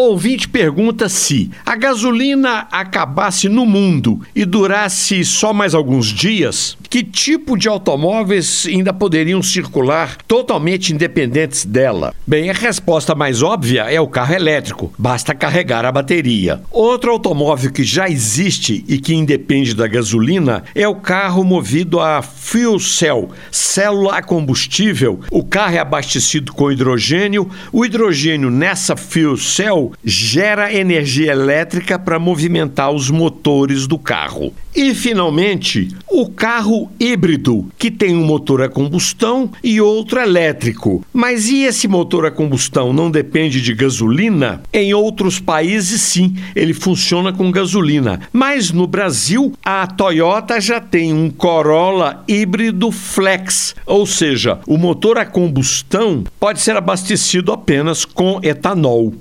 Ouvinte pergunta se a gasolina acabasse no mundo e durasse só mais alguns dias, que tipo de automóveis ainda poderiam circular totalmente independentes dela? Bem, a resposta mais óbvia é o carro elétrico, basta carregar a bateria. Outro automóvel que já existe e que independe da gasolina é o carro movido a fuel cell, célula a combustível. O carro é abastecido com hidrogênio, o hidrogênio nessa fuel cell gera energia elétrica para movimentar os motores do carro. E, finalmente, o carro híbrido, que tem um motor a combustão e outro elétrico. Mas e esse motor a combustão não depende de gasolina? Em outros países, sim, ele funciona com gasolina. Mas no Brasil, a Toyota já tem um Corolla híbrido flex, ou seja, o motor a combustão pode ser abastecido apenas com etanol.